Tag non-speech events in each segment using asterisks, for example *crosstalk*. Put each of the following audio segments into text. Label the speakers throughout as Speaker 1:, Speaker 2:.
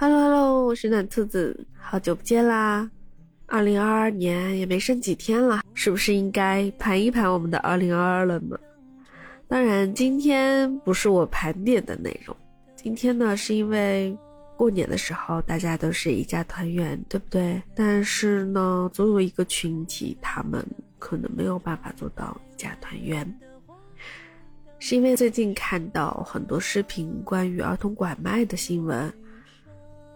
Speaker 1: Hello Hello，我是暖兔子，好久不见啦！二零二二年也没剩几天了，是不是应该盘一盘我们的二零二二了呢？当然，今天不是我盘点的内容，今天呢是因为过年的时候大家都是一家团圆，对不对？但是呢，总有一个群体，他们可能没有办法做到一家团圆。是因为最近看到很多视频关于儿童拐卖的新闻，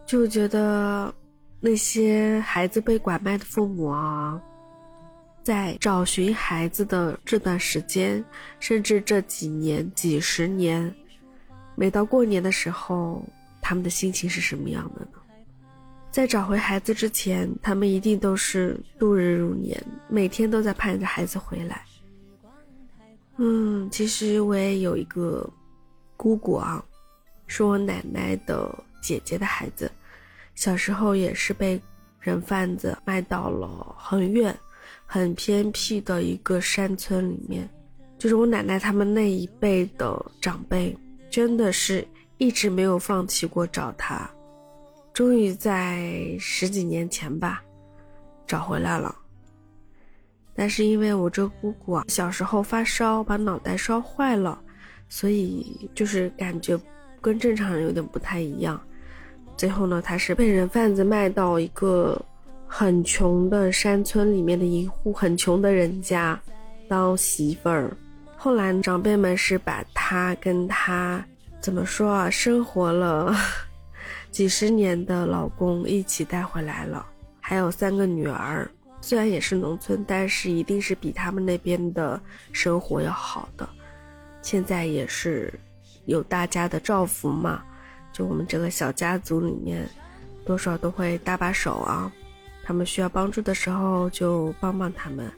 Speaker 1: 就觉得那些孩子被拐卖的父母啊，在找寻孩子的这段时间，甚至这几年、几十年，每到过年的时候，他们的心情是什么样的呢？在找回孩子之前，他们一定都是度日如年，每天都在盼着孩子回来。嗯，其实我也有一个姑姑啊，是我奶奶的姐姐的孩子，小时候也是被人贩子卖到了很远、很偏僻的一个山村里面。就是我奶奶他们那一辈的长辈，真的是一直没有放弃过找他，终于在十几年前吧，找回来了。但是因为我这姑姑啊，小时候发烧把脑袋烧坏了，所以就是感觉跟正常人有点不太一样。最后呢，她是被人贩子卖到一个很穷的山村里面的一户很穷的人家当媳妇儿。后来长辈们是把她跟她怎么说啊，生活了 *laughs* 几十年的老公一起带回来了，还有三个女儿。虽然也是农村，但是一定是比他们那边的生活要好的。现在也是有大家的照拂嘛，就我们这个小家族里面，多少都会搭把手啊。他们需要帮助的时候就帮帮他们，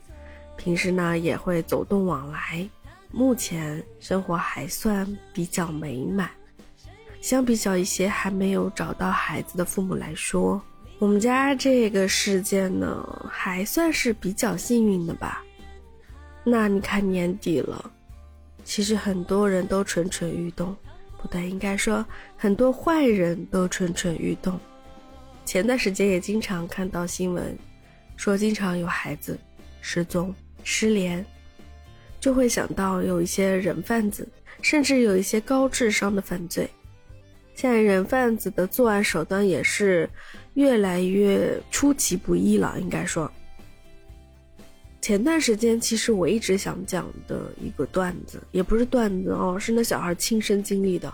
Speaker 1: 平时呢也会走动往来。目前生活还算比较美满，相比较一些还没有找到孩子的父母来说。我们家这个事件呢，还算是比较幸运的吧。那你看年底了，其实很多人都蠢蠢欲动，不对，应该说很多坏人都蠢蠢欲动。前段时间也经常看到新闻，说经常有孩子失踪、失联，就会想到有一些人贩子，甚至有一些高智商的犯罪。现在人贩子的作案手段也是越来越出其不意了，应该说。前段时间其实我一直想讲的一个段子，也不是段子哦，是那小孩亲身经历的。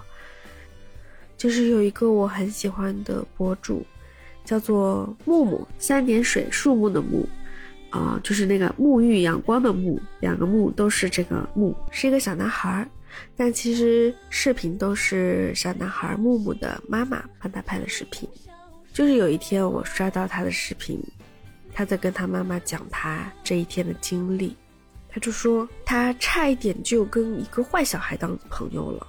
Speaker 1: 就是有一个我很喜欢的博主，叫做木木，三点水树木的木，啊，就是那个沐浴阳光的沐，两个木都是这个木，是一个小男孩。但其实视频都是小男孩木木的妈妈帮他拍的视频。就是有一天我刷到他的视频，他在跟他妈妈讲他这一天的经历。他就说他差一点就跟一个坏小孩当朋友了。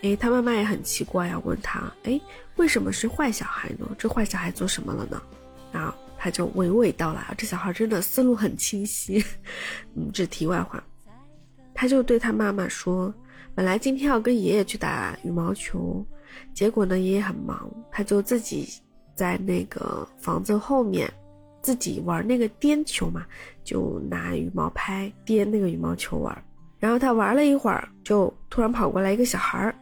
Speaker 1: 诶，他妈妈也很奇怪啊，问他，诶，为什么是坏小孩呢？这坏小孩做什么了呢？然后他就娓娓道来，这小孩真的思路很清晰。*laughs* 嗯，这题外话。他就对他妈妈说：“本来今天要跟爷爷去打羽毛球，结果呢爷爷很忙，他就自己在那个房子后面自己玩那个颠球嘛，就拿羽毛拍颠那个羽毛球玩。然后他玩了一会儿，就突然跑过来一个小孩儿，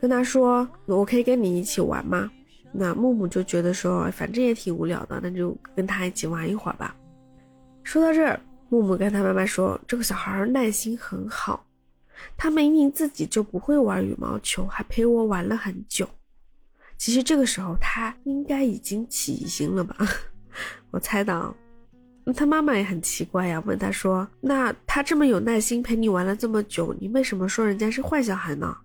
Speaker 1: 跟他说：‘我可以跟你一起玩吗？’那木木就觉得说，反正也挺无聊的，那就跟他一起玩一会儿吧。说到这儿。”木木跟他妈妈说：“这个小孩耐心很好，他明明自己就不会玩羽毛球，还陪我玩了很久。其实这个时候他应该已经起疑心了吧？我猜到。他妈妈也很奇怪呀，问他说：‘那他这么有耐心陪你玩了这么久，你为什么说人家是坏小孩呢？’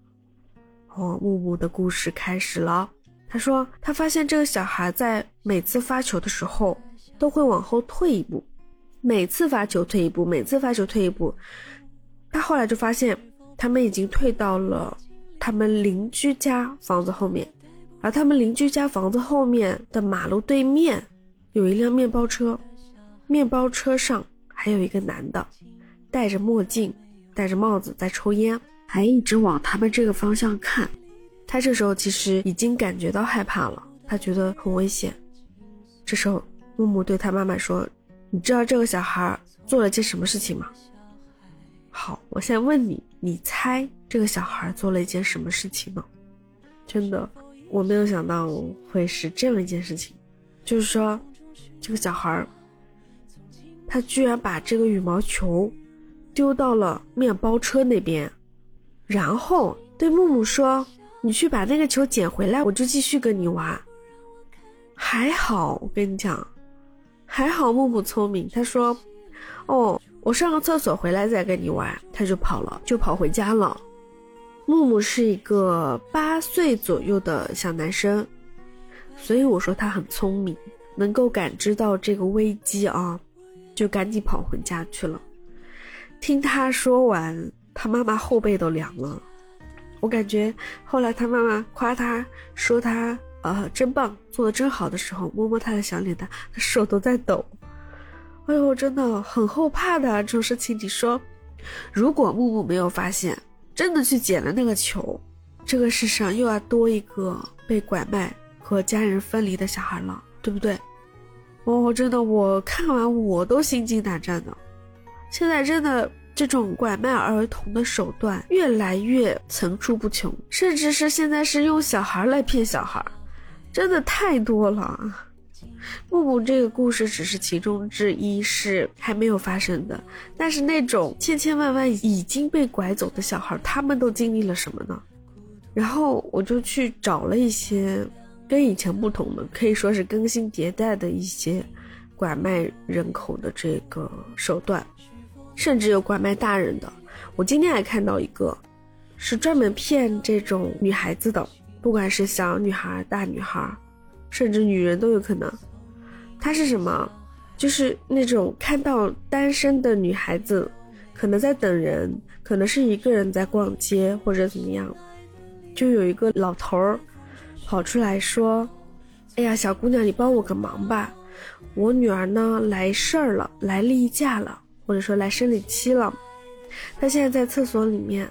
Speaker 1: 哦，木木的故事开始了。他说他发现这个小孩在每次发球的时候都会往后退一步。”每次发球退一步，每次发球退一步，他后来就发现，他们已经退到了他们邻居家房子后面，而他们邻居家房子后面的马路对面有一辆面包车，面包车上还有一个男的，戴着墨镜，戴着帽子在抽烟，还一直往他们这个方向看。他这时候其实已经感觉到害怕了。他觉得很危险。这时候，木木对他妈妈说：“你知道这个小孩做了件什么事情吗？”好，我现在问你，你猜这个小孩做了一件什么事情呢？真的，我没有想到会是这样一件事情，就是说，这个小孩儿他居然把这个羽毛球丢到了面包车那边，然后对木木说：“你去把那个球捡回来，我就继续跟你玩。”还好，我跟你讲，还好木木聪明，他说：“哦，我上个厕所回来再跟你玩。”他就跑了，就跑回家了。木木是一个八岁左右的小男生，所以我说他很聪明，能够感知到这个危机啊，就赶紧跑回家去了。听他说完，他妈妈后背都凉了。我感觉后来他妈妈夸他说他。呃，真棒，做的真好的时候，摸摸他的小脸蛋，他手都在抖。哎呦，真的很后怕的这种事情。你说，如果木木没有发现，真的去捡了那个球，这个世上又要多一个被拐卖和家人分离的小孩了，对不对？哦，真的，我看完我都心惊胆战的。现在真的。这种拐卖儿童的手段越来越层出不穷，甚至是现在是用小孩来骗小孩，真的太多了。木木这个故事只是其中之一，是还没有发生的。但是那种千千万万已经被拐走的小孩，他们都经历了什么呢？然后我就去找了一些跟以前不同的，可以说是更新迭代的一些拐卖人口的这个手段。甚至有拐卖大人的，我今天还看到一个，是专门骗这种女孩子的，不管是小女孩、大女孩，甚至女人都有可能。他是什么？就是那种看到单身的女孩子，可能在等人，可能是一个人在逛街或者怎么样，就有一个老头儿跑出来说：“哎呀，小姑娘，你帮我个忙吧，我女儿呢来事儿了，来例假了。”或者说来生理期了，她现在在厕所里面，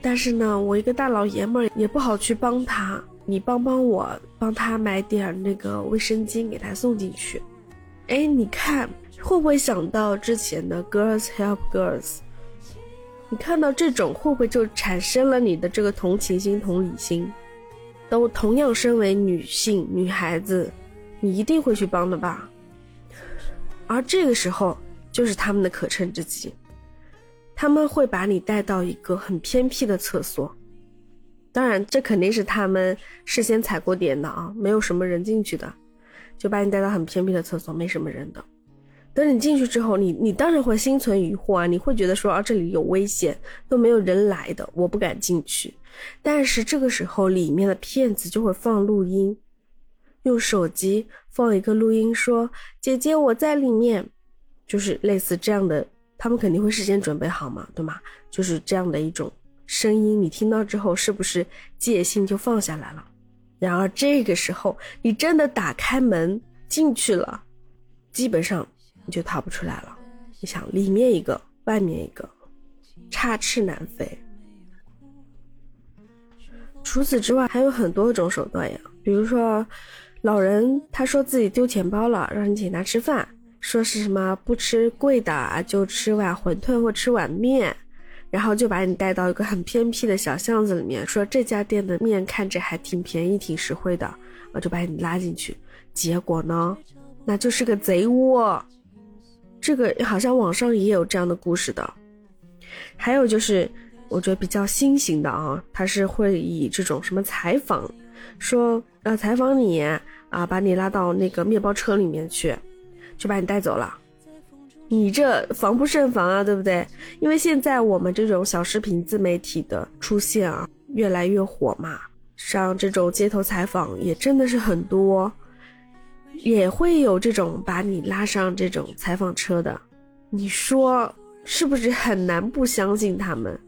Speaker 1: 但是呢，我一个大老爷们儿也不好去帮她，你帮帮我，帮她买点那个卫生巾给她送进去。哎，你看会不会想到之前的 Girls Help Girls？你看到这种会不会就产生了你的这个同情心、同理心？都同样身为女性、女孩子，你一定会去帮的吧？而这个时候。就是他们的可乘之机，他们会把你带到一个很偏僻的厕所，当然这肯定是他们事先踩过点的啊，没有什么人进去的，就把你带到很偏僻的厕所，没什么人的。等你进去之后，你你当然会心存疑惑啊，你会觉得说啊这里有危险，都没有人来的，我不敢进去。但是这个时候里面的骗子就会放录音，用手机放一个录音说：“姐姐我在里面。”就是类似这样的，他们肯定会事先准备好嘛，对吗？就是这样的一种声音，你听到之后是不是戒心就放下来了？然而这个时候，你真的打开门进去了，基本上你就逃不出来了。你想，里面一个，外面一个，插翅难飞。除此之外，还有很多种手段呀，比如说，老人他说自己丢钱包了，让你请他吃饭。说是什么不吃贵的，就吃碗馄饨或吃碗面，然后就把你带到一个很偏僻的小巷子里面，说这家店的面看着还挺便宜、挺实惠的，我就把你拉进去。结果呢，那就是个贼窝。这个好像网上也有这样的故事的。还有就是，我觉得比较新型的啊，他是会以这种什么采访，说呃采访你啊，把你拉到那个面包车里面去。就把你带走了，你这防不胜防啊，对不对？因为现在我们这种小视频自媒体的出现啊，越来越火嘛，像这种街头采访也真的是很多，也会有这种把你拉上这种采访车的，你说是不是很难不相信他们？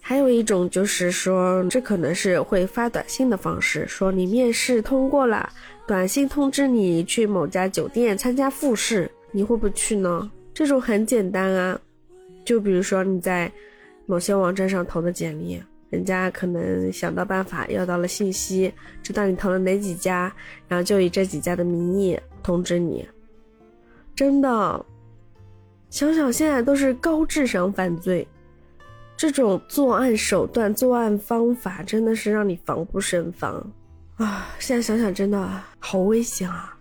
Speaker 1: 还有一种就是说，这可能是会发短信的方式，说你面试通过了。短信通知你去某家酒店参加复试，你会不会去呢？这种很简单啊，就比如说你在某些网站上投的简历，人家可能想到办法要到了信息，知道你投了哪几家，然后就以这几家的名义通知你。真的，想想现在都是高智商犯罪，这种作案手段、作案方法真的是让你防不胜防啊！现在想想真的好危险啊！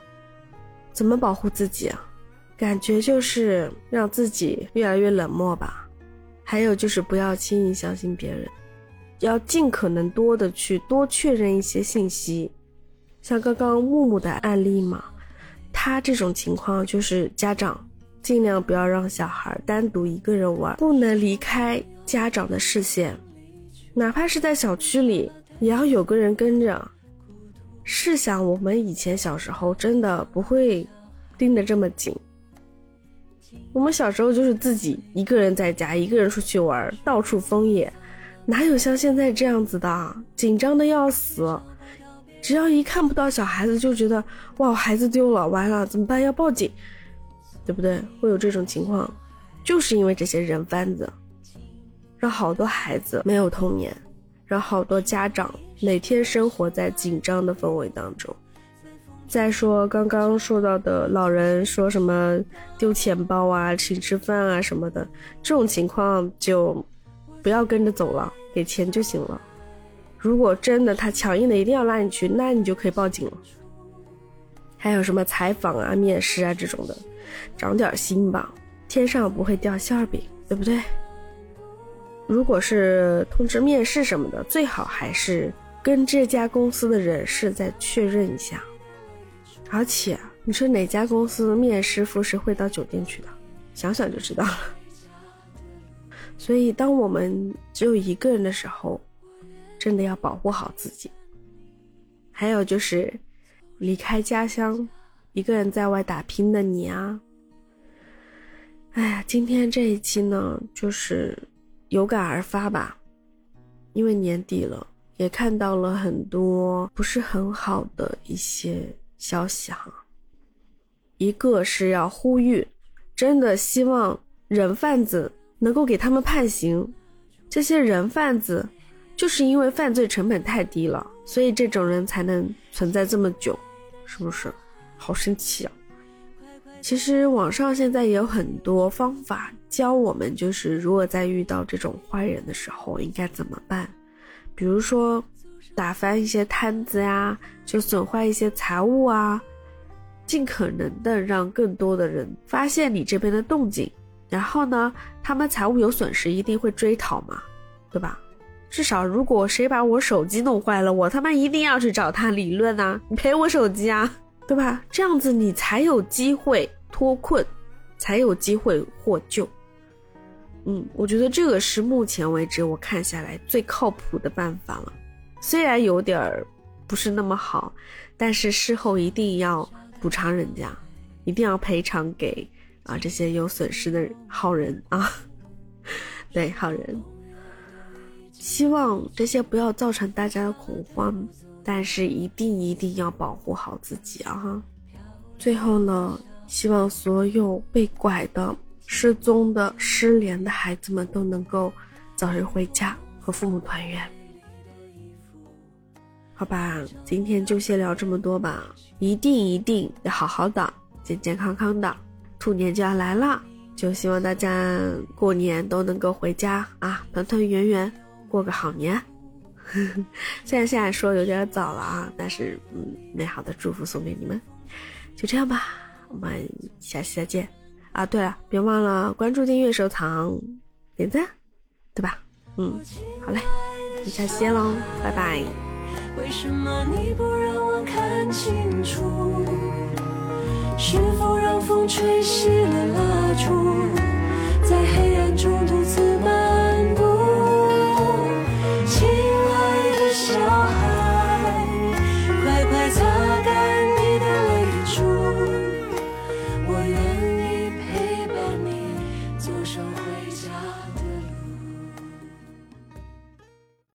Speaker 1: 怎么保护自己啊？感觉就是让自己越来越冷漠吧。还有就是不要轻易相信别人。要尽可能多的去多确认一些信息，像刚刚木木的案例嘛，他这种情况就是家长尽量不要让小孩单独一个人玩，不能离开家长的视线，哪怕是在小区里也要有个人跟着。试想我们以前小时候真的不会盯得这么紧，我们小时候就是自己一个人在家，一个人出去玩，到处疯野。哪有像现在这样子的紧张的要死？只要一看不到小孩子，就觉得哇，孩子丢了，完了怎么办？要报警，对不对？会有这种情况，就是因为这些人贩子，让好多孩子没有童年，让好多家长每天生活在紧张的氛围当中。再说刚刚说到的老人说什么丢钱包啊、请吃饭啊什么的，这种情况就。不要跟着走了，给钱就行了。如果真的他强硬的一定要拉你去，那你就可以报警了。还有什么采访啊、面试啊这种的，长点心吧，天上不会掉馅饼，对不对？如果是通知面试什么的，最好还是跟这家公司的人事再确认一下。而且你说哪家公司面试复试会到酒店去的？想想就知道了。所以，当我们只有一个人的时候，真的要保护好自己。还有就是，离开家乡，一个人在外打拼的你啊，哎呀，今天这一期呢，就是有感而发吧，因为年底了，也看到了很多不是很好的一些消息哈。一个是要呼吁，真的希望人贩子。能够给他们判刑，这些人贩子就是因为犯罪成本太低了，所以这种人才能存在这么久，是不是？好生气啊！其实网上现在也有很多方法教我们，就是如果在遇到这种坏人的时候应该怎么办，比如说打翻一些摊子呀，就损坏一些财物啊，尽可能的让更多的人发现你这边的动静。然后呢，他们财务有损失，一定会追讨嘛，对吧？至少如果谁把我手机弄坏了，我他妈一定要去找他理论呐，你赔我手机啊，对吧？这样子你才有机会脱困，才有机会获救。嗯，我觉得这个是目前为止我看下来最靠谱的办法了。虽然有点儿不是那么好，但是事后一定要补偿人家，一定要赔偿给。啊，这些有损失的好人啊，对好人，希望这些不要造成大家的恐慌，但是一定一定要保护好自己啊！哈，最后呢，希望所有被拐的、失踪的、失联的孩子们都能够早日回家和父母团圆。好吧，今天就先聊这么多吧，一定一定要好好的、健健康康的。兔年就要来了，就希望大家过年都能够回家啊，团团圆圆过个好年。*laughs* 虽然现在说有点早了啊，但是嗯，美好的祝福送给你们。就这样吧，我们下期再见啊！对了，别忘了关注、订阅、收藏、点赞，对吧？嗯，好嘞，我们下期见喽，拜拜。为什么你不让我看清楚？是否让风吹熄了蜡烛